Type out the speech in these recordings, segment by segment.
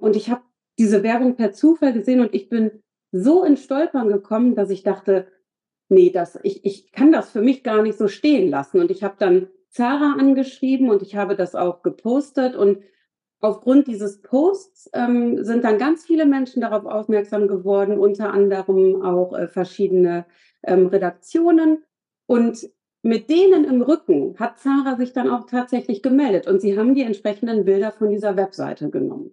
Und ich habe diese Werbung per Zufall gesehen und ich bin so in Stolpern gekommen, dass ich dachte, nee, das, ich, ich kann das für mich gar nicht so stehen lassen. Und ich habe dann Zara angeschrieben und ich habe das auch gepostet und aufgrund dieses Posts ähm, sind dann ganz viele Menschen darauf aufmerksam geworden, unter anderem auch äh, verschiedene ähm, Redaktionen. Und mit denen im Rücken hat Zara sich dann auch tatsächlich gemeldet und sie haben die entsprechenden Bilder von dieser Webseite genommen.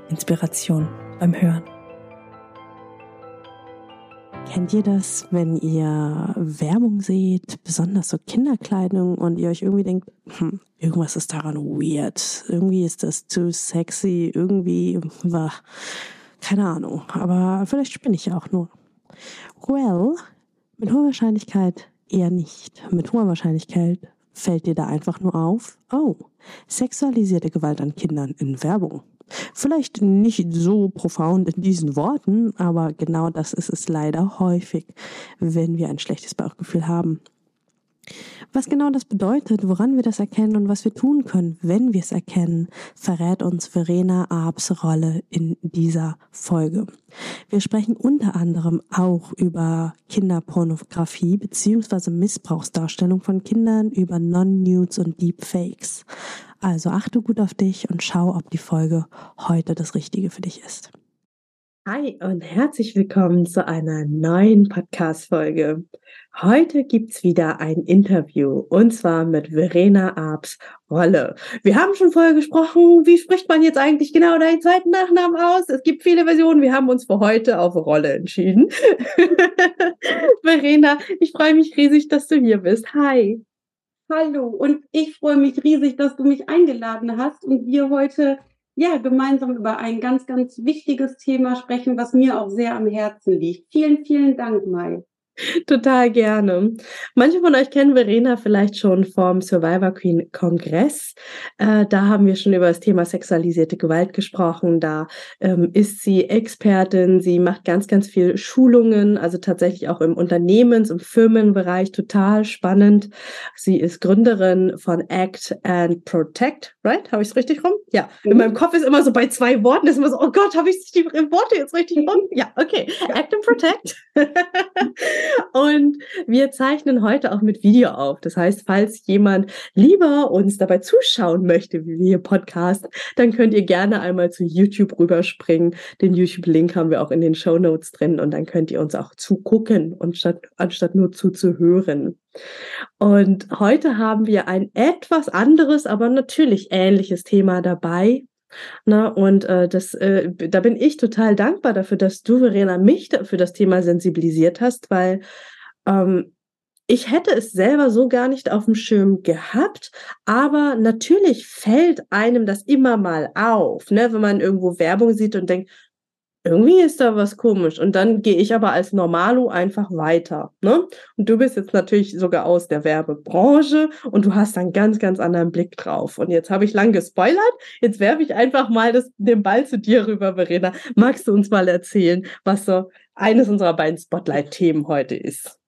Inspiration beim Hören. Kennt ihr das, wenn ihr Werbung seht, besonders so Kinderkleidung und ihr euch irgendwie denkt, hm, irgendwas ist daran weird, irgendwie ist das zu sexy, irgendwie, war, keine Ahnung, aber vielleicht spinne ich ja auch nur. Well, mit hoher Wahrscheinlichkeit eher nicht. Mit hoher Wahrscheinlichkeit fällt dir da einfach nur auf, oh, sexualisierte Gewalt an Kindern in Werbung. Vielleicht nicht so profound in diesen Worten, aber genau das ist es leider häufig, wenn wir ein schlechtes Bauchgefühl haben. Was genau das bedeutet, woran wir das erkennen und was wir tun können, wenn wir es erkennen, verrät uns Verena Abs Rolle in dieser Folge. Wir sprechen unter anderem auch über Kinderpornografie bzw. Missbrauchsdarstellung von Kindern, über Non-Nudes und Deepfakes. Also achte gut auf dich und schau, ob die Folge heute das Richtige für dich ist. Hi und herzlich willkommen zu einer neuen Podcast-Folge. Heute gibt's wieder ein Interview und zwar mit Verena Abs Rolle. Wir haben schon vorher gesprochen, wie spricht man jetzt eigentlich genau deinen zweiten Nachnamen aus? Es gibt viele Versionen. Wir haben uns für heute auf Rolle entschieden. Verena, ich freue mich riesig, dass du hier bist. Hi. Hallo und ich freue mich riesig, dass du mich eingeladen hast und wir heute ja gemeinsam über ein ganz, ganz wichtiges Thema sprechen, was mir auch sehr am Herzen liegt. Vielen, vielen Dank, Mai. Total gerne. Manche von euch kennen Verena vielleicht schon vom Survivor Queen Kongress. Äh, da haben wir schon über das Thema sexualisierte Gewalt gesprochen. Da ähm, ist sie Expertin. Sie macht ganz, ganz viel Schulungen, also tatsächlich auch im Unternehmens-, im Firmenbereich. Total spannend. Sie ist Gründerin von Act and Protect, right? Habe ich es richtig rum? Ja. In meinem Kopf ist immer so bei zwei Worten, ist immer so, oh Gott, habe ich die Worte jetzt richtig rum? Ja, okay. Act and Protect. Und wir zeichnen heute auch mit Video auf. Das heißt, falls jemand lieber uns dabei zuschauen möchte, wie wir hier Podcast, dann könnt ihr gerne einmal zu YouTube rüberspringen. Den YouTube-Link haben wir auch in den Show Notes drin und dann könnt ihr uns auch zugucken und statt, anstatt nur zuzuhören. Und heute haben wir ein etwas anderes, aber natürlich ähnliches Thema dabei. Na, und äh, das, äh, da bin ich total dankbar dafür, dass du, Verena, mich für das Thema sensibilisiert hast, weil ähm, ich hätte es selber so gar nicht auf dem Schirm gehabt, aber natürlich fällt einem das immer mal auf, ne, wenn man irgendwo Werbung sieht und denkt, irgendwie ist da was komisch. Und dann gehe ich aber als Normalo einfach weiter. Ne? Und du bist jetzt natürlich sogar aus der Werbebranche und du hast einen ganz, ganz anderen Blick drauf. Und jetzt habe ich lang gespoilert. Jetzt werfe ich einfach mal das, den Ball zu dir rüber, Verena. Magst du uns mal erzählen, was so eines unserer beiden Spotlight-Themen heute ist?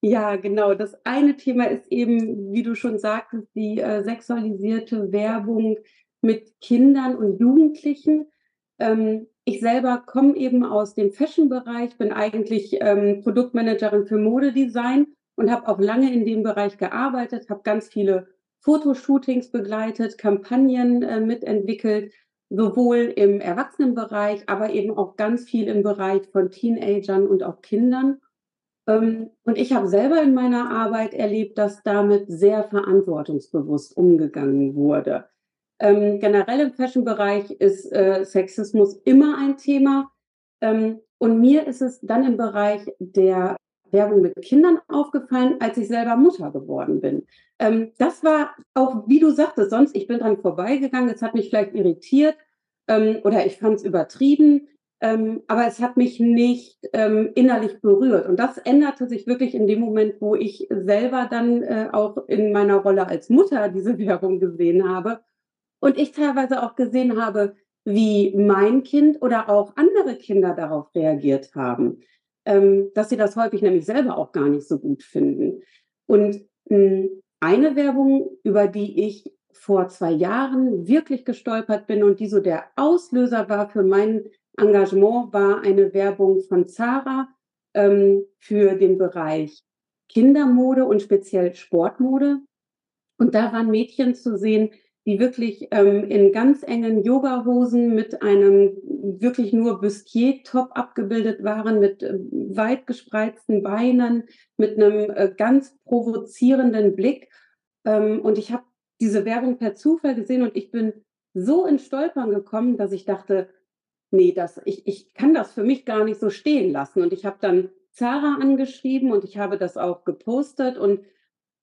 Ja, genau. Das eine Thema ist eben, wie du schon sagtest, die äh, sexualisierte Werbung mit Kindern und Jugendlichen. Ähm, ich selber komme eben aus dem Fashion-Bereich, bin eigentlich ähm, Produktmanagerin für Modedesign und habe auch lange in dem Bereich gearbeitet, habe ganz viele Fotoshootings begleitet, Kampagnen äh, mitentwickelt, sowohl im Erwachsenenbereich, aber eben auch ganz viel im Bereich von Teenagern und auch Kindern. Ähm, und ich habe selber in meiner Arbeit erlebt, dass damit sehr verantwortungsbewusst umgegangen wurde. Ähm, generell im Fashion-Bereich ist äh, Sexismus immer ein Thema. Ähm, und mir ist es dann im Bereich der Werbung mit Kindern aufgefallen, als ich selber Mutter geworden bin. Ähm, das war auch, wie du sagtest, sonst, ich bin dran vorbeigegangen, es hat mich vielleicht irritiert ähm, oder ich fand es übertrieben, ähm, aber es hat mich nicht ähm, innerlich berührt. Und das änderte sich wirklich in dem Moment, wo ich selber dann äh, auch in meiner Rolle als Mutter diese Werbung gesehen habe und ich teilweise auch gesehen habe, wie mein Kind oder auch andere Kinder darauf reagiert haben, ähm, dass sie das häufig nämlich selber auch gar nicht so gut finden. Und hm, eine Werbung, über die ich vor zwei Jahren wirklich gestolpert bin und die so der Auslöser war für mein Engagement, war eine Werbung von Zara ähm, für den Bereich Kindermode und speziell Sportmode. Und da waren Mädchen zu sehen, die wirklich ähm, in ganz engen Yogahosen mit einem wirklich nur Bustier-Top abgebildet waren, mit äh, weit gespreizten Beinen, mit einem äh, ganz provozierenden Blick. Ähm, und ich habe diese Werbung per Zufall gesehen und ich bin so in Stolpern gekommen, dass ich dachte, nee, das, ich, ich kann das für mich gar nicht so stehen lassen. Und ich habe dann Zara angeschrieben und ich habe das auch gepostet und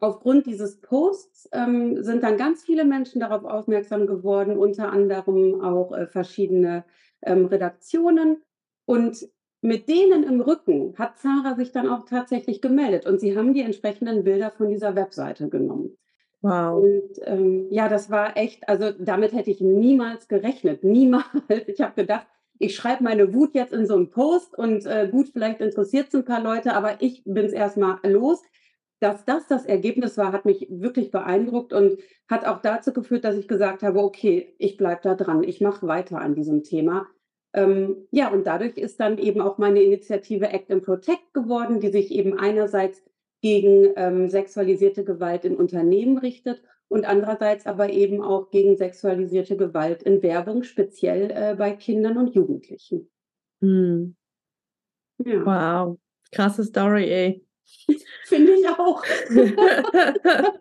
Aufgrund dieses Posts ähm, sind dann ganz viele Menschen darauf aufmerksam geworden, unter anderem auch äh, verschiedene ähm, Redaktionen. Und mit denen im Rücken hat Zara sich dann auch tatsächlich gemeldet und sie haben die entsprechenden Bilder von dieser Webseite genommen. Wow. Und ähm, ja, das war echt, also damit hätte ich niemals gerechnet, niemals. Ich habe gedacht, ich schreibe meine Wut jetzt in so einen Post und äh, gut, vielleicht interessiert es ein paar Leute, aber ich bin es erstmal los dass das das Ergebnis war, hat mich wirklich beeindruckt und hat auch dazu geführt, dass ich gesagt habe, okay, ich bleibe da dran, ich mache weiter an diesem Thema. Ähm, ja, und dadurch ist dann eben auch meine Initiative Act and Protect geworden, die sich eben einerseits gegen ähm, sexualisierte Gewalt in Unternehmen richtet und andererseits aber eben auch gegen sexualisierte Gewalt in Werbung, speziell äh, bei Kindern und Jugendlichen. Hm. Ja. Wow, krasse Story, ey. Finde ich auch.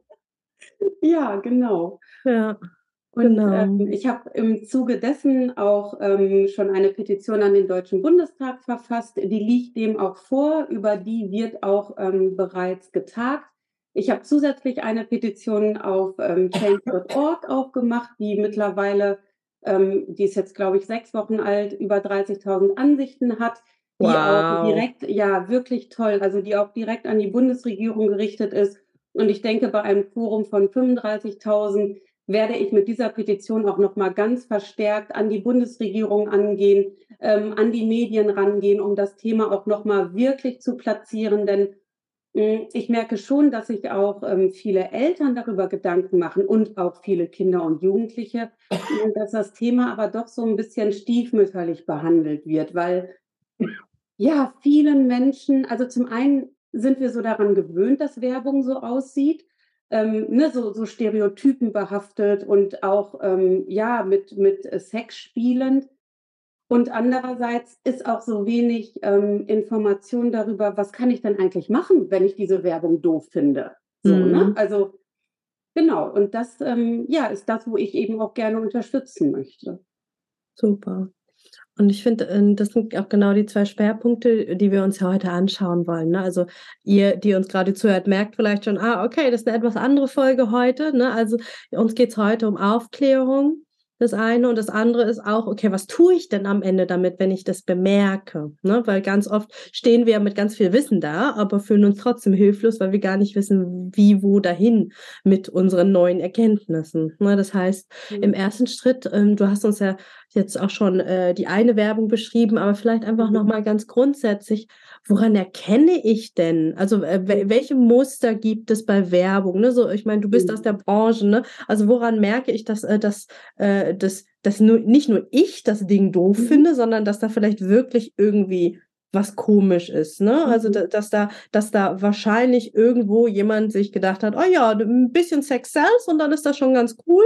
ja, genau. Ja. Und genau. ähm, ich habe im Zuge dessen auch ähm, schon eine Petition an den Deutschen Bundestag verfasst. Die liegt dem auch vor, über die wird auch ähm, bereits getagt. Ich habe zusätzlich eine Petition auf ähm, change.org auch gemacht, die mittlerweile, ähm, die ist jetzt, glaube ich, sechs Wochen alt, über 30.000 Ansichten hat die wow. auch direkt, ja, wirklich toll, also die auch direkt an die Bundesregierung gerichtet ist. Und ich denke, bei einem Forum von 35.000 werde ich mit dieser Petition auch nochmal ganz verstärkt an die Bundesregierung angehen, ähm, an die Medien rangehen, um das Thema auch nochmal wirklich zu platzieren. Denn mh, hm, ich merke schon, dass sich auch ähm, viele Eltern darüber Gedanken machen und auch viele Kinder und Jugendliche, dass das Thema aber doch so ein bisschen stiefmütterlich behandelt wird, weil ja, vielen Menschen, also zum einen sind wir so daran gewöhnt, dass Werbung so aussieht, ähm, ne, so, so Stereotypen behaftet und auch ähm, ja mit, mit Sex spielend. Und andererseits ist auch so wenig ähm, Information darüber, was kann ich denn eigentlich machen, wenn ich diese Werbung doof finde. So, ne? mhm. ne? Also genau, und das ähm, ja, ist das, wo ich eben auch gerne unterstützen möchte. Super. Und ich finde, äh, das sind auch genau die zwei Schwerpunkte, die wir uns ja heute anschauen wollen. Ne? Also ihr, die uns gerade zuhört, merkt vielleicht schon, ah, okay, das ist eine etwas andere Folge heute. Ne? Also uns geht es heute um Aufklärung, das eine. Und das andere ist auch, okay, was tue ich denn am Ende damit, wenn ich das bemerke? Ne? Weil ganz oft stehen wir mit ganz viel Wissen da, aber fühlen uns trotzdem hilflos, weil wir gar nicht wissen, wie, wo dahin mit unseren neuen Erkenntnissen. Ne? Das heißt, mhm. im ersten Schritt, ähm, du hast uns ja jetzt auch schon äh, die eine Werbung beschrieben, aber vielleicht einfach mhm. nochmal ganz grundsätzlich, woran erkenne ich denn? Also äh, welche Muster gibt es bei Werbung? Ne? So, ich meine, du bist mhm. aus der Branche, ne? Also woran merke ich, dass, äh, dass, äh, dass, dass nur, nicht nur ich das Ding doof mhm. finde, sondern dass da vielleicht wirklich irgendwie was komisch ist, ne? Also mhm. dass da, dass da wahrscheinlich irgendwo jemand sich gedacht hat, oh ja, ein bisschen Sex sells und dann ist das schon ganz cool.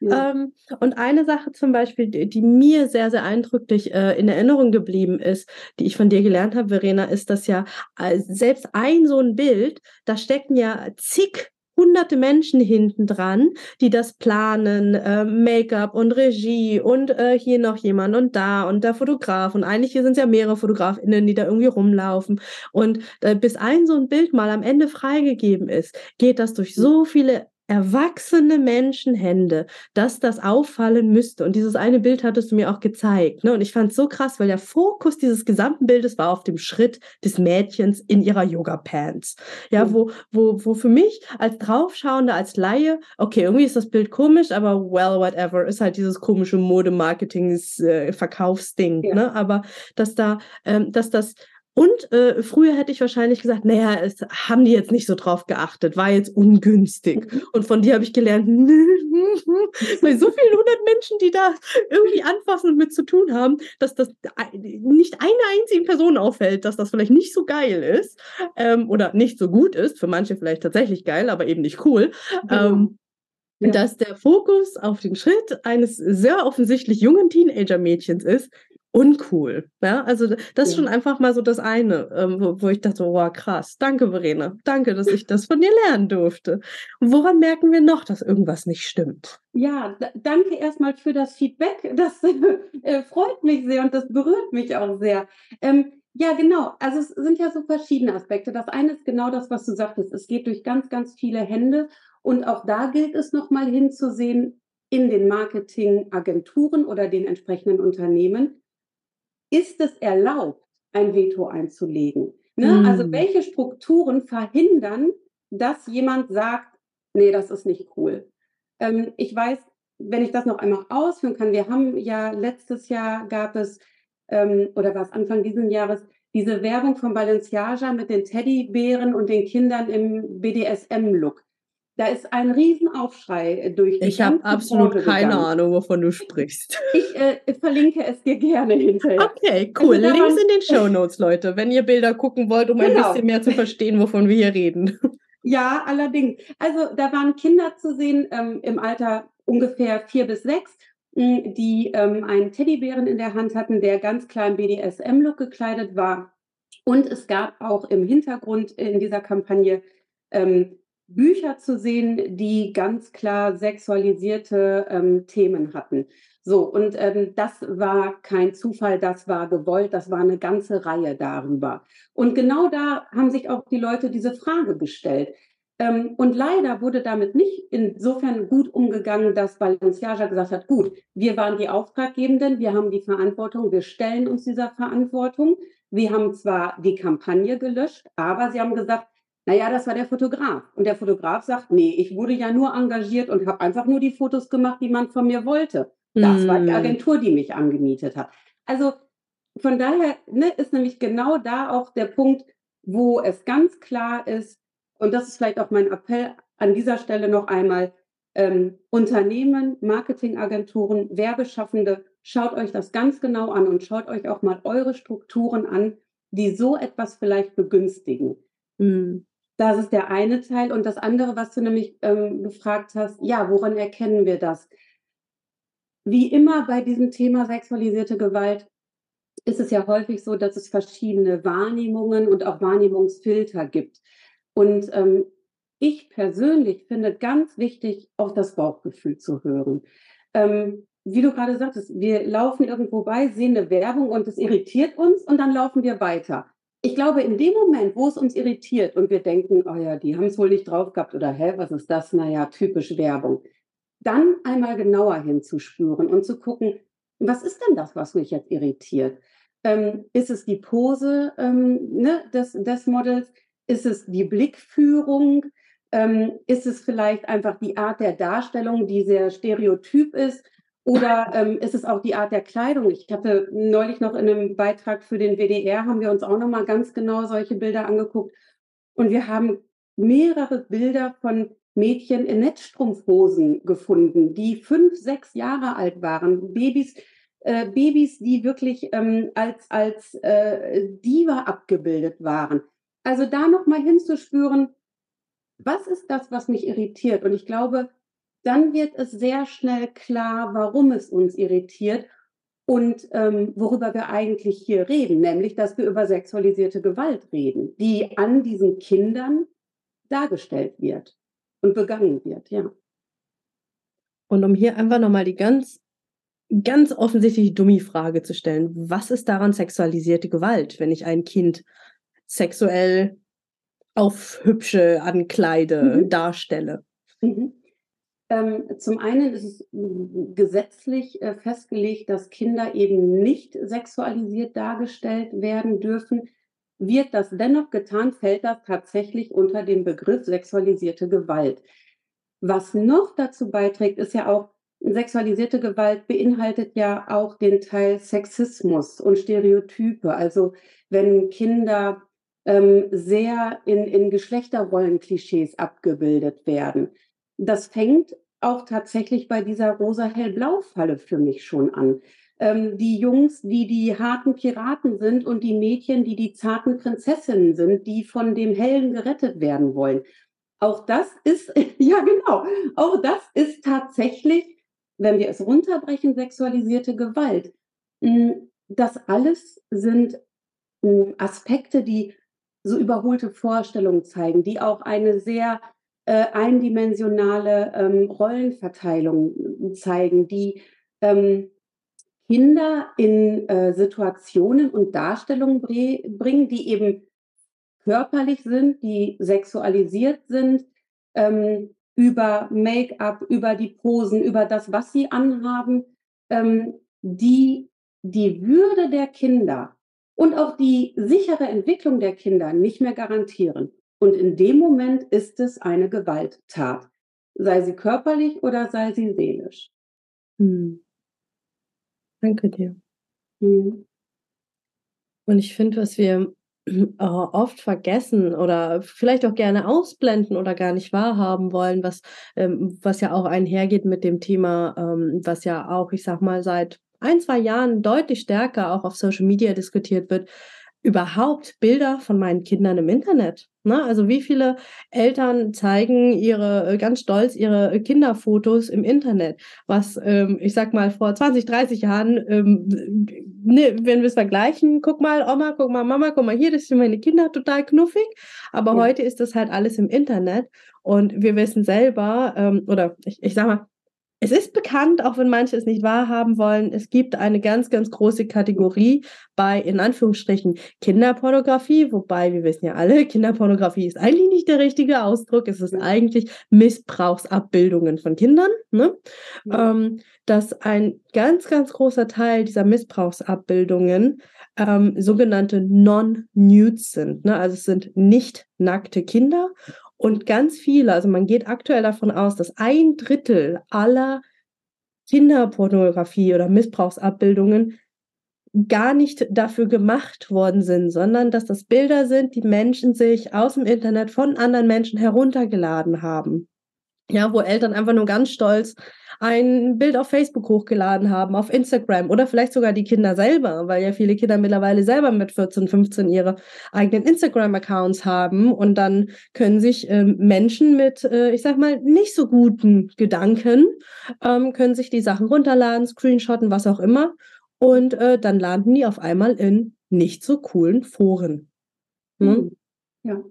Ja. Ähm, und eine Sache zum Beispiel, die, die mir sehr, sehr eindrücklich äh, in Erinnerung geblieben ist, die ich von dir gelernt habe, Verena, ist, dass ja äh, selbst ein so ein Bild, da stecken ja zig hunderte Menschen hinten dran, die das planen, äh, Make-up und Regie und äh, hier noch jemand und da und der Fotograf und eigentlich hier sind es ja mehrere FotografInnen, die da irgendwie rumlaufen und äh, bis ein so ein Bild mal am Ende freigegeben ist, geht das durch so viele erwachsene Menschenhände, dass das auffallen müsste. Und dieses eine Bild hattest du mir auch gezeigt. Ne? Und ich fand es so krass, weil der Fokus dieses gesamten Bildes war auf dem Schritt des Mädchens in ihrer Yoga-Pants. Ja, mhm. wo, wo, wo für mich als Draufschauende, als Laie, okay, irgendwie ist das Bild komisch, aber well, whatever, ist halt dieses komische Modemarketing-Verkaufsding. Äh, ja. ne? Aber dass da, ähm, dass das und äh, früher hätte ich wahrscheinlich gesagt, naja, es haben die jetzt nicht so drauf geachtet, war jetzt ungünstig. Mhm. Und von dir habe ich gelernt, bei so vielen hundert Menschen, die da irgendwie anfassen und mit zu tun haben, dass das nicht einer einzigen Person auffällt, dass das vielleicht nicht so geil ist ähm, oder nicht so gut ist. Für manche vielleicht tatsächlich geil, aber eben nicht cool. Genau. Ähm, ja. dass der Fokus auf den Schritt eines sehr offensichtlich jungen Teenager-Mädchens ist, uncool. Ja, also das ist ja. schon einfach mal so das eine, ähm, wo, wo, ich dachte, wow, krass, danke, Verena. Danke, dass ich das von dir lernen durfte. Und woran merken wir noch, dass irgendwas nicht stimmt? Ja, danke erstmal für das Feedback. Das äh, freut mich sehr und das berührt mich auch sehr. Ähm, ja, genau. Also es sind ja so verschiedene Aspekte. Das eine ist genau das, was du sagtest. Es geht durch ganz, ganz viele Hände. Und auch da gilt es nochmal hinzusehen in den Marketingagenturen oder den entsprechenden Unternehmen ist es erlaubt, ein Veto einzulegen? Ne? Mm. Also welche Strukturen verhindern, dass jemand sagt, nee, das ist nicht cool. Ähm, ich weiß, wenn ich das noch einmal ausführen kann, wir haben ja letztes Jahr gab es, ähm, oder war es Anfang dieses Jahres, diese Werbung von Balenciaga mit den Teddybären und den Kindern im BDSM-Look. Da ist ein Riesenaufschrei durch die Ich habe absolut Branche keine gegangen. Ahnung, wovon du sprichst. Ich äh, verlinke es dir gerne hinterher. Okay, cool. Also Links in den Show Notes, Leute, wenn ihr Bilder gucken wollt, um genau. ein bisschen mehr zu verstehen, wovon wir hier reden. Ja, allerdings. Also da waren Kinder zu sehen ähm, im Alter ungefähr vier bis sechs, hm, die ähm, einen Teddybären in der Hand hatten, der ganz klar im BDSM-Look gekleidet war. Und es gab auch im Hintergrund in dieser Kampagne ähm, Bücher zu sehen, die ganz klar sexualisierte ähm, Themen hatten. So, und ähm, das war kein Zufall, das war gewollt, das war eine ganze Reihe darüber. Und genau da haben sich auch die Leute diese Frage gestellt. Ähm, und leider wurde damit nicht insofern gut umgegangen, dass Balenciaga gesagt hat, gut, wir waren die Auftraggebenden, wir haben die Verantwortung, wir stellen uns dieser Verantwortung. Wir haben zwar die Kampagne gelöscht, aber sie haben gesagt, naja, das war der Fotograf. Und der Fotograf sagt, nee, ich wurde ja nur engagiert und habe einfach nur die Fotos gemacht, die man von mir wollte. Das mm. war die hm. Agentur, die mich angemietet hat. Also von daher ne, ist nämlich genau da auch der Punkt, wo es ganz klar ist, und das ist vielleicht auch mein Appell an dieser Stelle noch einmal, ähm, Unternehmen, Marketingagenturen, Werbeschaffende, schaut euch das ganz genau an und schaut euch auch mal eure Strukturen an, die so etwas vielleicht begünstigen. Mm. Das ist der eine Teil. Und das andere, was du nämlich ähm, gefragt hast, ja, woran erkennen wir das? Wie immer bei diesem Thema sexualisierte Gewalt ist es ja häufig so, dass es verschiedene Wahrnehmungen und auch Wahrnehmungsfilter gibt. Und ähm, ich persönlich finde ganz wichtig, auf das Bauchgefühl zu hören. Ähm, wie du gerade sagtest, wir laufen irgendwo bei, sehen eine Werbung und es irritiert uns und dann laufen wir weiter ich glaube, in dem Moment, wo es uns irritiert und wir denken, oh ja, die haben es wohl nicht drauf gehabt oder hä, was ist das? Naja, typisch Werbung. Dann einmal genauer hinzuspüren und zu gucken, was ist denn das, was mich jetzt irritiert? Ähm, ist es die Pose ähm, ne, des, des Models? Ist es die Blickführung? Ähm, ist es vielleicht einfach die Art der Darstellung, die sehr stereotyp ist? Oder ähm, ist es auch die Art der Kleidung? Ich hatte neulich noch in einem Beitrag für den WDR, haben wir uns auch nochmal ganz genau solche Bilder angeguckt. Und wir haben mehrere Bilder von Mädchen in Netzstrumpfhosen gefunden, die fünf, sechs Jahre alt waren. Babys, äh, Babys, die wirklich ähm, als, als äh, Diva abgebildet waren. Also da nochmal hinzuspüren, was ist das, was mich irritiert? Und ich glaube, dann wird es sehr schnell klar, warum es uns irritiert und ähm, worüber wir eigentlich hier reden, nämlich dass wir über sexualisierte Gewalt reden, die an diesen Kindern dargestellt wird. und begangen wird, ja. Und um hier einfach nochmal die ganz, ganz offensichtliche Dummy-Frage zu stellen, was ist daran sexualisierte Gewalt, wenn ich ein Kind sexuell auf hübsche ankleide, mhm. darstelle? Mhm. Ähm, zum einen ist es gesetzlich äh, festgelegt, dass Kinder eben nicht sexualisiert dargestellt werden dürfen. Wird das dennoch getan, fällt das tatsächlich unter den Begriff sexualisierte Gewalt. Was noch dazu beiträgt, ist ja auch, sexualisierte Gewalt beinhaltet ja auch den Teil Sexismus und Stereotype. Also wenn Kinder ähm, sehr in, in Geschlechterrollenklischees abgebildet werden. Das fängt auch tatsächlich bei dieser rosa-hell-blau-Falle für mich schon an. Ähm, die Jungs, die die harten Piraten sind und die Mädchen, die die zarten Prinzessinnen sind, die von dem Hellen gerettet werden wollen. Auch das ist, ja genau, auch das ist tatsächlich, wenn wir es runterbrechen, sexualisierte Gewalt. Hm, das alles sind hm, Aspekte, die so überholte Vorstellungen zeigen, die auch eine sehr äh, eindimensionale ähm, Rollenverteilung zeigen, die ähm, Kinder in äh, Situationen und Darstellungen bringen, die eben körperlich sind, die sexualisiert sind, ähm, über Make-up, über die Posen, über das, was sie anhaben, ähm, die die Würde der Kinder und auch die sichere Entwicklung der Kinder nicht mehr garantieren. Und in dem Moment ist es eine Gewalttat, sei sie körperlich oder sei sie seelisch. Hm. Danke dir. Hm. Und ich finde, was wir äh, oft vergessen oder vielleicht auch gerne ausblenden oder gar nicht wahrhaben wollen, was, ähm, was ja auch einhergeht mit dem Thema, ähm, was ja auch, ich sag mal, seit ein, zwei Jahren deutlich stärker auch auf Social Media diskutiert wird, überhaupt Bilder von meinen Kindern im Internet. Ne? Also wie viele Eltern zeigen ihre äh, ganz stolz ihre Kinderfotos im Internet, was ähm, ich sag mal vor 20, 30 Jahren, ähm, ne, wenn wir es vergleichen, guck mal Oma, guck mal Mama, guck mal hier, das sind meine Kinder total knuffig, aber ja. heute ist das halt alles im Internet und wir wissen selber ähm, oder ich, ich sag mal es ist bekannt, auch wenn manche es nicht wahrhaben wollen, es gibt eine ganz, ganz große Kategorie bei, in Anführungsstrichen, Kinderpornografie, wobei wir wissen ja alle, Kinderpornografie ist eigentlich nicht der richtige Ausdruck, es ist eigentlich Missbrauchsabbildungen von Kindern, ne? Ja. Ähm, dass ein ganz, ganz großer Teil dieser Missbrauchsabbildungen ähm, sogenannte Non-Nudes sind. Ne? Also es sind nicht nackte Kinder und ganz viele, also man geht aktuell davon aus, dass ein Drittel aller Kinderpornografie oder Missbrauchsabbildungen gar nicht dafür gemacht worden sind, sondern dass das Bilder sind, die Menschen sich aus dem Internet von anderen Menschen heruntergeladen haben. Ja, wo Eltern einfach nur ganz stolz ein Bild auf Facebook hochgeladen haben, auf Instagram oder vielleicht sogar die Kinder selber, weil ja viele Kinder mittlerweile selber mit 14, 15 ihre eigenen Instagram-Accounts haben und dann können sich ähm, Menschen mit, äh, ich sag mal, nicht so guten Gedanken, ähm, können sich die Sachen runterladen, screenshotten, was auch immer und äh, dann landen die auf einmal in nicht so coolen Foren. Hm? Ja.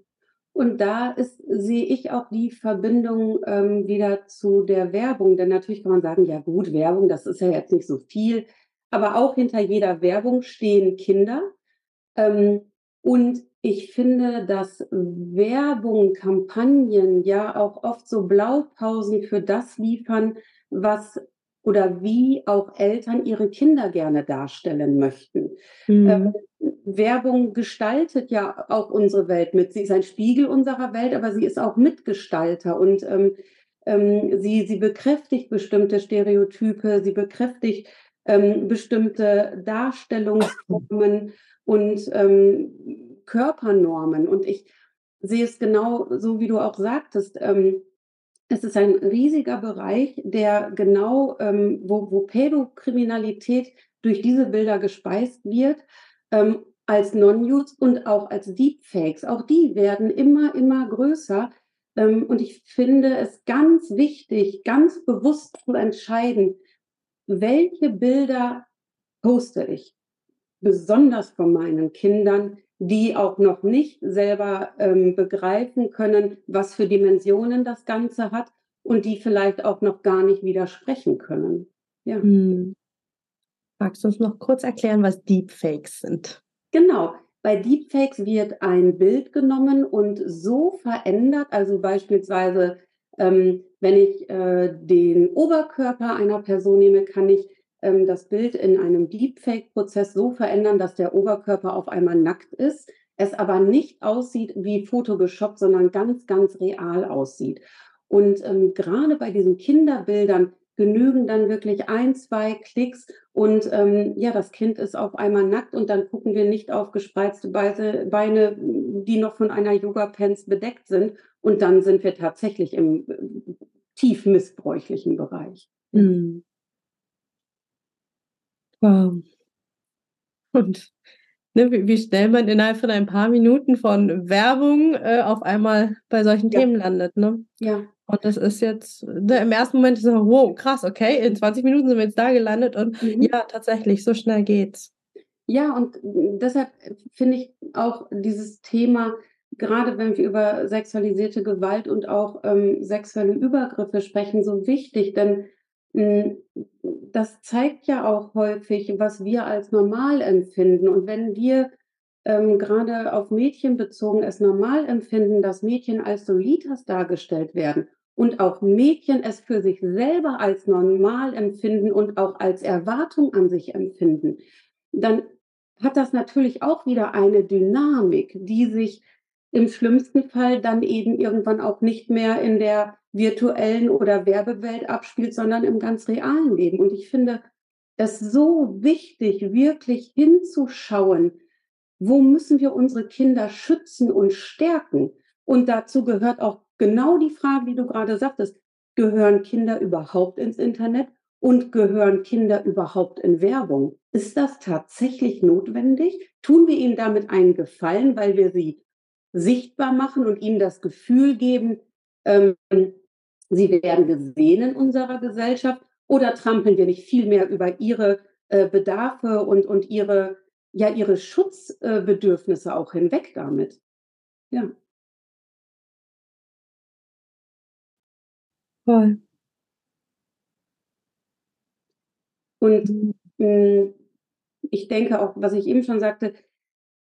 Und da ist, sehe ich auch die Verbindung ähm, wieder zu der Werbung. Denn natürlich kann man sagen, ja gut, Werbung, das ist ja jetzt nicht so viel. Aber auch hinter jeder Werbung stehen Kinder. Ähm, und ich finde, dass Werbung, Kampagnen ja auch oft so Blaupausen für das liefern, was oder wie auch Eltern ihre Kinder gerne darstellen möchten. Mhm. Ähm, Werbung gestaltet ja auch unsere Welt mit. Sie ist ein Spiegel unserer Welt, aber sie ist auch Mitgestalter und ähm, ähm, sie, sie bekräftigt bestimmte Stereotype, sie bekräftigt ähm, bestimmte Darstellungsformen und ähm, Körpernormen. Und ich sehe es genau so, wie du auch sagtest. Ähm, es ist ein riesiger Bereich, der genau, ähm, wo, wo Pädokriminalität durch diese Bilder gespeist wird, ähm, als Non-Use und auch als Deepfakes. Auch die werden immer, immer größer. Ähm, und ich finde es ganz wichtig, ganz bewusst zu entscheiden, welche Bilder poste ich. Besonders von meinen Kindern, die auch noch nicht selber ähm, begreifen können, was für Dimensionen das Ganze hat und die vielleicht auch noch gar nicht widersprechen können. Ja. Hm. Magst du uns noch kurz erklären, was Deepfakes sind? Genau. Bei Deepfakes wird ein Bild genommen und so verändert, also beispielsweise, ähm, wenn ich äh, den Oberkörper einer Person nehme, kann ich ähm, das Bild in einem Deepfake-Prozess so verändern, dass der Oberkörper auf einmal nackt ist, es aber nicht aussieht wie Photoshop, sondern ganz, ganz real aussieht. Und ähm, gerade bei diesen Kinderbildern genügen dann wirklich ein, zwei Klicks und ähm, ja, das Kind ist auf einmal nackt und dann gucken wir nicht auf gespreizte Beine, die noch von einer Yoga-Pants bedeckt sind und dann sind wir tatsächlich im äh, tief missbräuchlichen Bereich. Mhm. Wow. Und ne, wie, wie, schnell man innerhalb von ein paar Minuten von Werbung äh, auf einmal bei solchen ja. Themen landet. Ne? Ja. Und das ist jetzt, ne, im ersten Moment ist es so, wow, krass, okay, in 20 Minuten sind wir jetzt da gelandet und mhm. ja, tatsächlich, so schnell geht's. Ja, und deshalb finde ich auch dieses Thema, gerade wenn wir über sexualisierte Gewalt und auch ähm, sexuelle Übergriffe sprechen, so wichtig, denn das zeigt ja auch häufig, was wir als normal empfinden. Und wenn wir ähm, gerade auf Mädchen bezogen es normal empfinden, dass Mädchen als Solitas dargestellt werden und auch Mädchen es für sich selber als normal empfinden und auch als Erwartung an sich empfinden, dann hat das natürlich auch wieder eine Dynamik, die sich im schlimmsten Fall dann eben irgendwann auch nicht mehr in der virtuellen oder Werbewelt abspielt, sondern im ganz realen Leben. Und ich finde es so wichtig, wirklich hinzuschauen, wo müssen wir unsere Kinder schützen und stärken. Und dazu gehört auch genau die Frage, die du gerade sagtest, gehören Kinder überhaupt ins Internet und gehören Kinder überhaupt in Werbung? Ist das tatsächlich notwendig? Tun wir ihnen damit einen Gefallen, weil wir sie sichtbar machen und ihnen das Gefühl geben, ähm, sie werden gesehen in unserer Gesellschaft? Oder trampeln wir nicht viel mehr über ihre äh, Bedarfe und, und ihre, ja, ihre Schutzbedürfnisse äh, auch hinweg damit? Ja. Voll. Und mh, hm, ich denke auch, was ich eben schon sagte,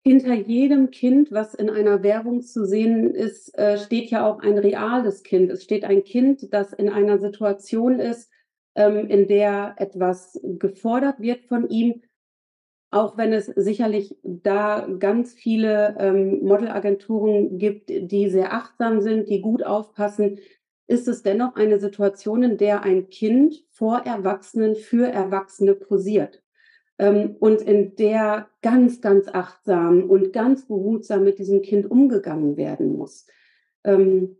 hinter jedem Kind, was in einer Werbung zu sehen ist, äh, steht ja auch ein reales Kind. Es steht ein Kind, das in einer Situation ist, ähm, in der etwas gefordert wird von ihm, auch wenn es sicherlich da ganz viele ähm, Modelagenturen gibt, die sehr achtsam sind, die gut aufpassen, ist es dennoch eine Situation, in der ein Kind vor Erwachsenen für Erwachsene posiert und in der ganz, ganz achtsam und ganz behutsam mit diesem Kind umgegangen werden muss. Ähm,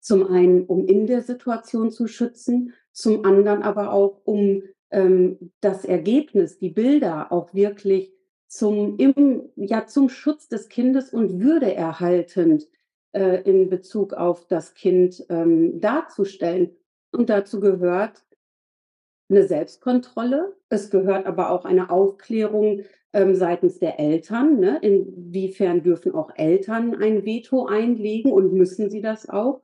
zum einen, um in der Situation zu schützen, zum anderen aber auch, um ähm, das Ergebnis, die Bilder auch wirklich zum, im, ja, zum Schutz des Kindes und würdeerhaltend äh, in Bezug auf das Kind ähm, darzustellen. Und dazu gehört eine Selbstkontrolle. Es gehört aber auch eine Aufklärung ähm, seitens der Eltern. Ne? Inwiefern dürfen auch Eltern ein Veto einlegen und müssen sie das auch?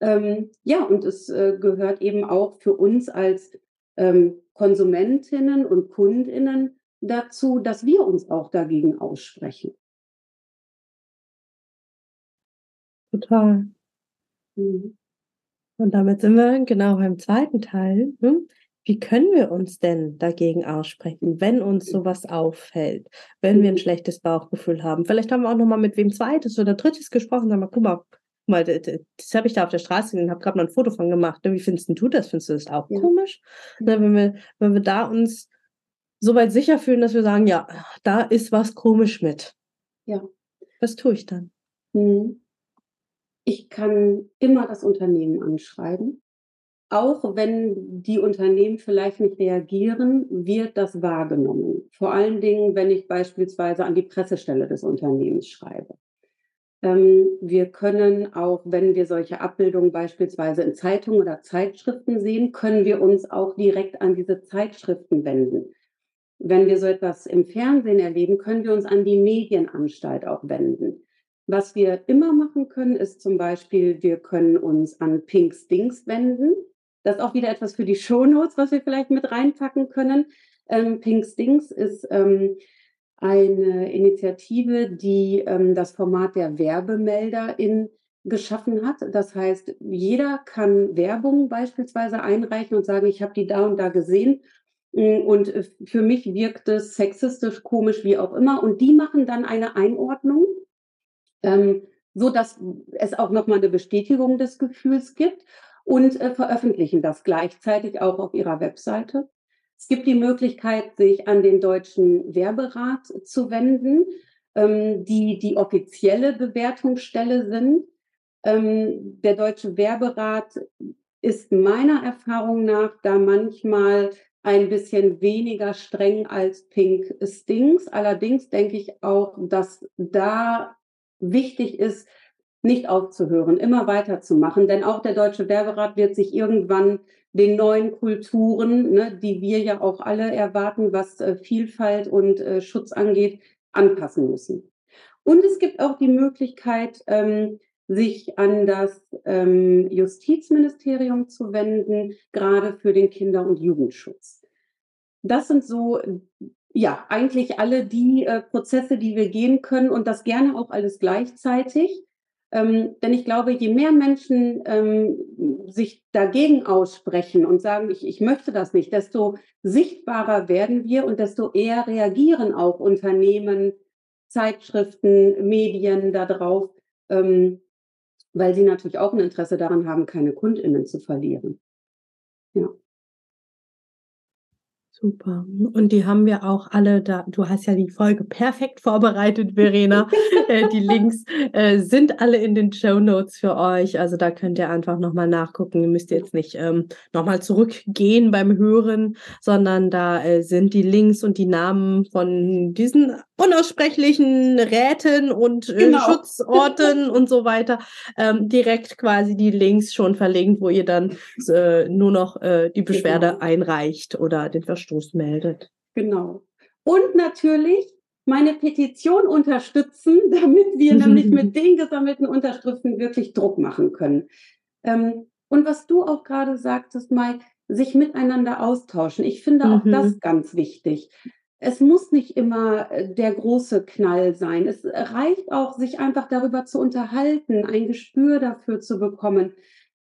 Ähm, ja, und es äh, gehört eben auch für uns als ähm, Konsumentinnen und Kundinnen dazu, dass wir uns auch dagegen aussprechen. Total. Mhm. Und damit sind wir genau beim zweiten Teil. Ne? Wie können wir uns denn dagegen aussprechen, wenn uns sowas auffällt, wenn wir ein mhm. schlechtes Bauchgefühl haben? Vielleicht haben wir auch noch mal mit wem zweites oder drittes gesprochen, sag mal, guck mal, mal das, habe ich da auf der Straße gesehen, habe gerade mal ein Foto von gemacht. Ne? Wie findest du das? Findest du das auch ja. komisch? Ja. Wenn, wir, wenn wir da uns so weit sicher fühlen, dass wir sagen, ja, da ist was komisch mit. Ja. Was tue ich dann? Mhm. Ich kann immer das Unternehmen anschreiben auch wenn die Unternehmen vielleicht nicht reagieren, wird das wahrgenommen. Vor allen Dingen, wenn ich beispielsweise an die Pressestelle des Unternehmens schreibe. Ähm, wir können auch, wenn wir solche Abbildungen beispielsweise in Zeitungen oder Zeitschriften sehen, können wir uns auch direkt an diese Zeitschriften wenden. wenn wir so etwas im Fernsehen erleben, können wir uns an die Medienanstalt auch wenden. Was wir immer machen können, ist zum Beispiel, wir können uns an Pink Stings wenden. Das ist auch wieder etwas für die Shownotes, was wir vielleicht mit reinpacken können. Ähm, Pink Stings ist ähm, eine Initiative, die ähm, das Format der Werbemelder in geschaffen hat. Das heißt, jeder kann Werbung beispielsweise einreichen und sagen, ich habe die da und da gesehen mm, und äh, für mich wirkt es sexistisch, komisch, wie auch immer. Und die machen dann eine Einordnung, ähm, so dass es auch nochmal eine Bestätigung des Gefühls gibt und äh, veröffentlichen das gleichzeitig auch auf ihrer Webseite. Es gibt die Möglichkeit, sich an den Deutschen Werberat zu wenden, ähm, die die offizielle Bewertungsstelle sind. Ähm, der Deutsche Werberat ist meiner Erfahrung nach da manchmal ein bisschen weniger streng als Pink Stings. Allerdings denke ich auch, dass da wichtig ist, nicht aufzuhören, immer weiterzumachen. Denn auch der Deutsche Werberat wird sich irgendwann den neuen Kulturen, ne, die wir ja auch alle erwarten, was äh, Vielfalt und äh, Schutz angeht, anpassen müssen. Und es gibt auch die Möglichkeit, ähm, sich an das ähm, Justizministerium zu wenden, gerade für den Kinder- und Jugendschutz. Das sind so, ja, eigentlich alle die äh, Prozesse, die wir gehen können und das gerne auch alles gleichzeitig. Ähm, denn ich glaube, je mehr Menschen ähm, sich dagegen aussprechen und sagen, ich, ich möchte das nicht, desto sichtbarer werden wir und desto eher reagieren auch Unternehmen, Zeitschriften, Medien darauf, ähm, weil sie natürlich auch ein Interesse daran haben, keine KundInnen zu verlieren. Ja. Super. Und die haben wir auch alle da. Du hast ja die Folge perfekt vorbereitet, Verena. äh, die Links äh, sind alle in den Show Notes für euch. Also da könnt ihr einfach nochmal nachgucken. Ihr müsst jetzt nicht ähm, nochmal zurückgehen beim Hören, sondern da äh, sind die Links und die Namen von diesen unaussprechlichen Räten und äh, genau. Schutzorten und so weiter ähm, direkt quasi die Links schon verlinkt, wo ihr dann äh, nur noch äh, die Beschwerde genau. einreicht oder den Verstoß meldet. Genau. Und natürlich meine Petition unterstützen, damit wir nämlich mit den gesammelten Unterschriften wirklich Druck machen können. Ähm, und was du auch gerade sagtest, Mike, sich miteinander austauschen. Ich finde auch mhm. das ganz wichtig es muss nicht immer äh, der große Knall sein. Es reicht auch, sich einfach darüber zu unterhalten, ein Gespür dafür zu bekommen,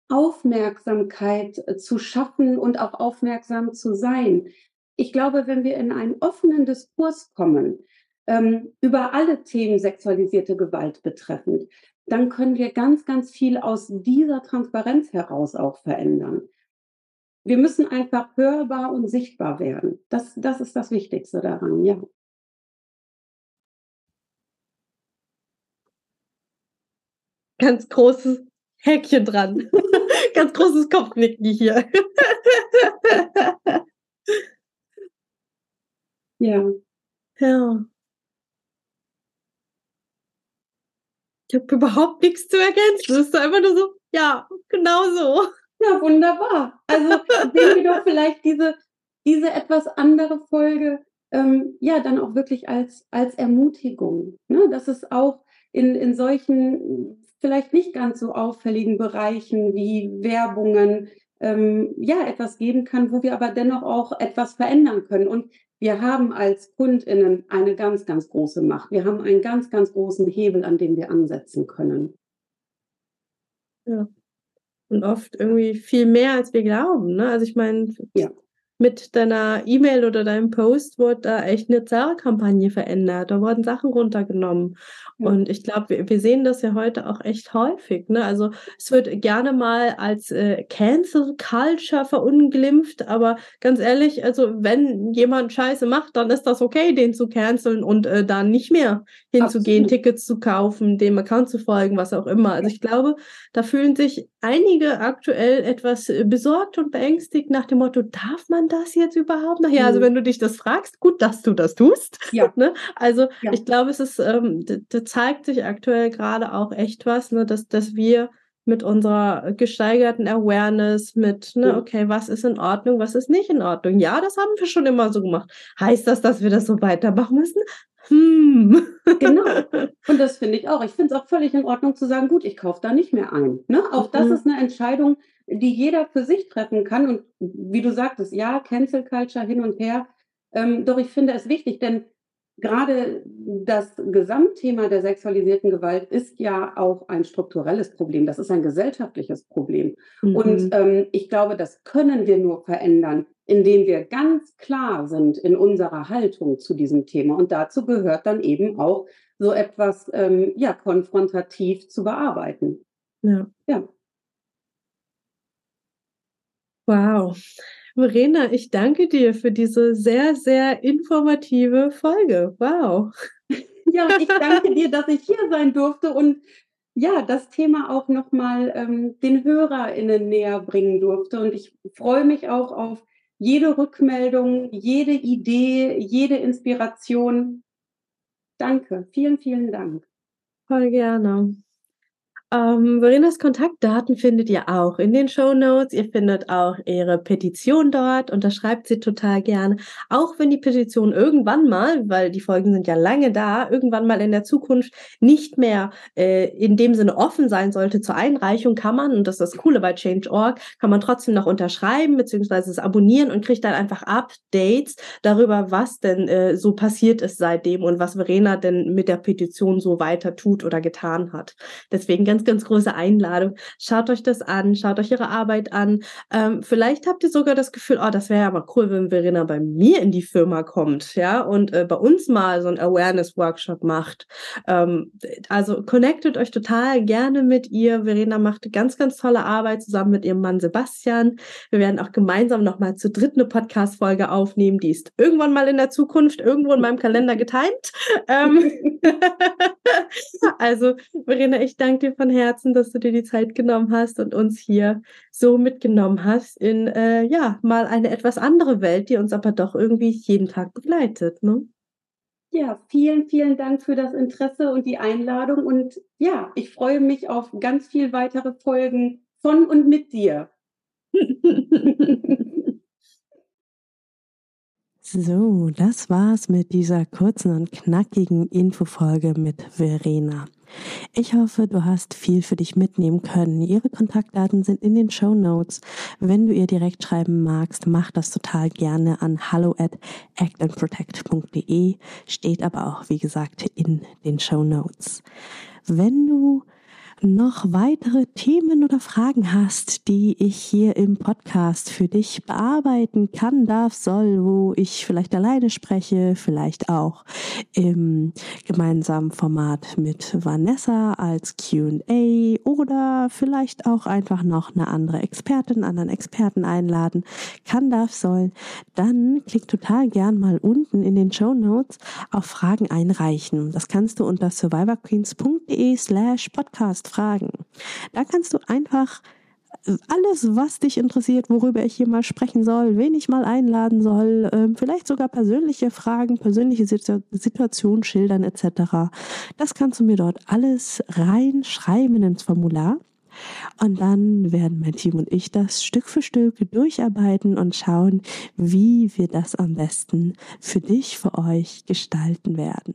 Aufmerksamkeit äh, zu schaffen und auch aufmerksam zu sein. Ich glaube, wenn wir in einen offenen Diskurs kommen ähm, über alle Themen sexualisierte Gewalt betreffend, dann können wir ganz, ganz viel aus dieser Transparenz heraus auch verändern. Wir müssen einfach hörbar und sichtbar werden. Das, das ist das Wichtigste daran, ja. Ganz großes Häkchen dran. Ganz großes Kopfnicken hier. ja. Ja. Ich habe überhaupt nichts zu ergänzen. Das ist einfach nur so, ja, genau so. Ja, wunderbar. Also sehen wir doch vielleicht diese, diese etwas andere Folge ähm, ja dann auch wirklich als, als Ermutigung. Ne? Dass es auch in, in solchen vielleicht nicht ganz so auffälligen Bereichen wie Werbungen ähm, ja etwas geben kann, wo wir aber dennoch auch etwas verändern können. Und wir haben als KundInnen eine ganz, ganz große Macht. Wir haben einen ganz, ganz großen Hebel, an dem wir ansetzen können. Ja. Und oft irgendwie viel mehr, als wir glauben. Ne? Also ich meine, ja mit deiner E-Mail oder deinem Post wurde da echt eine Zara-Kampagne verändert. Da wurden Sachen runtergenommen. Ja. Und ich glaube, wir, wir, sehen das ja heute auch echt häufig. Ne? Also es wird gerne mal als äh, Cancel Culture verunglimpft, aber ganz ehrlich, also wenn jemand Scheiße macht, dann ist das okay, den zu canceln und äh, dann nicht mehr hinzugehen, Absolut. Tickets zu kaufen, dem Account zu folgen, was auch immer. Also ich glaube, da fühlen sich einige aktuell etwas äh, besorgt und beängstigt nach dem Motto, darf man das jetzt überhaupt noch? Ja, also mhm. wenn du dich das fragst, gut, dass du das tust. Ja. ne? Also ja. ich glaube, es ist, ähm, da zeigt sich aktuell gerade auch echt was, ne, dass, dass wir mit unserer gesteigerten Awareness, mit, ne, okay, was ist in Ordnung, was ist nicht in Ordnung. Ja, das haben wir schon immer so gemacht. Heißt das, dass wir das so weitermachen müssen? Hm. Genau. Und das finde ich auch. Ich finde es auch völlig in Ordnung zu sagen, gut, ich kaufe da nicht mehr ein. Ne? Auch das mhm. ist eine Entscheidung, die jeder für sich treffen kann. Und wie du sagtest, ja, Cancel Culture hin und her. Ähm, doch ich finde es wichtig, denn gerade das Gesamtthema der sexualisierten Gewalt ist ja auch ein strukturelles Problem. Das ist ein gesellschaftliches Problem. Mhm. Und ähm, ich glaube, das können wir nur verändern, indem wir ganz klar sind in unserer Haltung zu diesem Thema. Und dazu gehört dann eben auch so etwas ähm, ja, konfrontativ zu bearbeiten. Ja. ja. Wow. Verena, ich danke dir für diese sehr, sehr informative Folge. Wow. Ja, ich danke dir, dass ich hier sein durfte und ja, das Thema auch nochmal ähm, den HörerInnen näher bringen durfte. Und ich freue mich auch auf jede Rückmeldung, jede Idee, jede Inspiration. Danke, vielen, vielen Dank. Voll gerne. Ähm, Verenas Kontaktdaten findet ihr auch in den Show Notes. Ihr findet auch ihre Petition dort, unterschreibt sie total gern. Auch wenn die Petition irgendwann mal, weil die Folgen sind ja lange da, irgendwann mal in der Zukunft nicht mehr äh, in dem Sinne offen sein sollte zur Einreichung, kann man, und das ist das Coole bei Change.org, kann man trotzdem noch unterschreiben bzw. es abonnieren und kriegt dann einfach Updates darüber, was denn äh, so passiert ist seitdem und was Verena denn mit der Petition so weiter tut oder getan hat. Deswegen ganz ganz, große Einladung. Schaut euch das an, schaut euch ihre Arbeit an. Ähm, vielleicht habt ihr sogar das Gefühl, oh, das wäre ja mal cool, wenn Verena bei mir in die Firma kommt, ja, und äh, bei uns mal so ein Awareness-Workshop macht. Ähm, also connectet euch total gerne mit ihr. Verena macht ganz, ganz tolle Arbeit zusammen mit ihrem Mann Sebastian. Wir werden auch gemeinsam nochmal zu dritt eine Podcast-Folge aufnehmen. Die ist irgendwann mal in der Zukunft irgendwo in meinem Kalender getimt. Ähm also, Verena, ich danke dir von Herzen, dass du dir die Zeit genommen hast und uns hier so mitgenommen hast in äh, ja mal eine etwas andere Welt, die uns aber doch irgendwie jeden Tag begleitet. Ne? Ja, vielen, vielen Dank für das Interesse und die Einladung. Und ja, ich freue mich auf ganz viel weitere Folgen von und mit dir. So, das war's mit dieser kurzen und knackigen Infofolge mit Verena. Ich hoffe, du hast viel für dich mitnehmen können. Ihre Kontaktdaten sind in den Show Notes. Wenn du ihr direkt schreiben magst, mach das total gerne an hallo at actandprotect.de. Steht aber auch, wie gesagt, in den Show Notes. Wenn du noch weitere Themen oder Fragen hast, die ich hier im Podcast für dich bearbeiten kann, darf, soll, wo ich vielleicht alleine spreche, vielleicht auch im gemeinsamen Format mit Vanessa als QA oder vielleicht auch einfach noch eine andere Expertin, anderen Experten einladen, kann, darf, soll, dann klick total gern mal unten in den Show Notes auf Fragen einreichen. Das kannst du unter survivorqueens.de slash podcast Fragen. Da kannst du einfach alles, was dich interessiert, worüber ich hier mal sprechen soll, wen ich mal einladen soll, ähm, vielleicht sogar persönliche Fragen, persönliche Situationen schildern etc. Das kannst du mir dort alles reinschreiben ins Formular. Und dann werden mein Team und ich das Stück für Stück durcharbeiten und schauen, wie wir das am besten für dich, für euch gestalten werden.